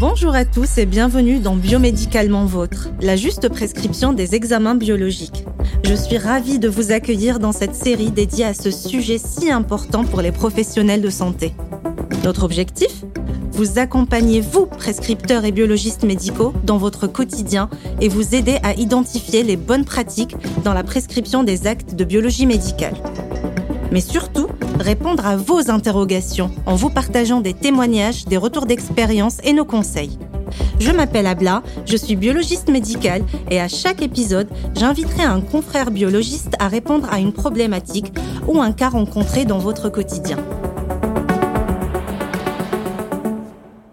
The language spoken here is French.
Bonjour à tous et bienvenue dans Biomédicalement Vôtre, la juste prescription des examens biologiques. Je suis ravie de vous accueillir dans cette série dédiée à ce sujet si important pour les professionnels de santé. Notre objectif? Vous accompagner, vous, prescripteurs et biologistes médicaux, dans votre quotidien et vous aider à identifier les bonnes pratiques dans la prescription des actes de biologie médicale. Mais surtout, répondre à vos interrogations en vous partageant des témoignages, des retours d'expérience et nos conseils. Je m'appelle Abla, je suis biologiste médicale et à chaque épisode, j'inviterai un confrère biologiste à répondre à une problématique ou un cas rencontré dans votre quotidien.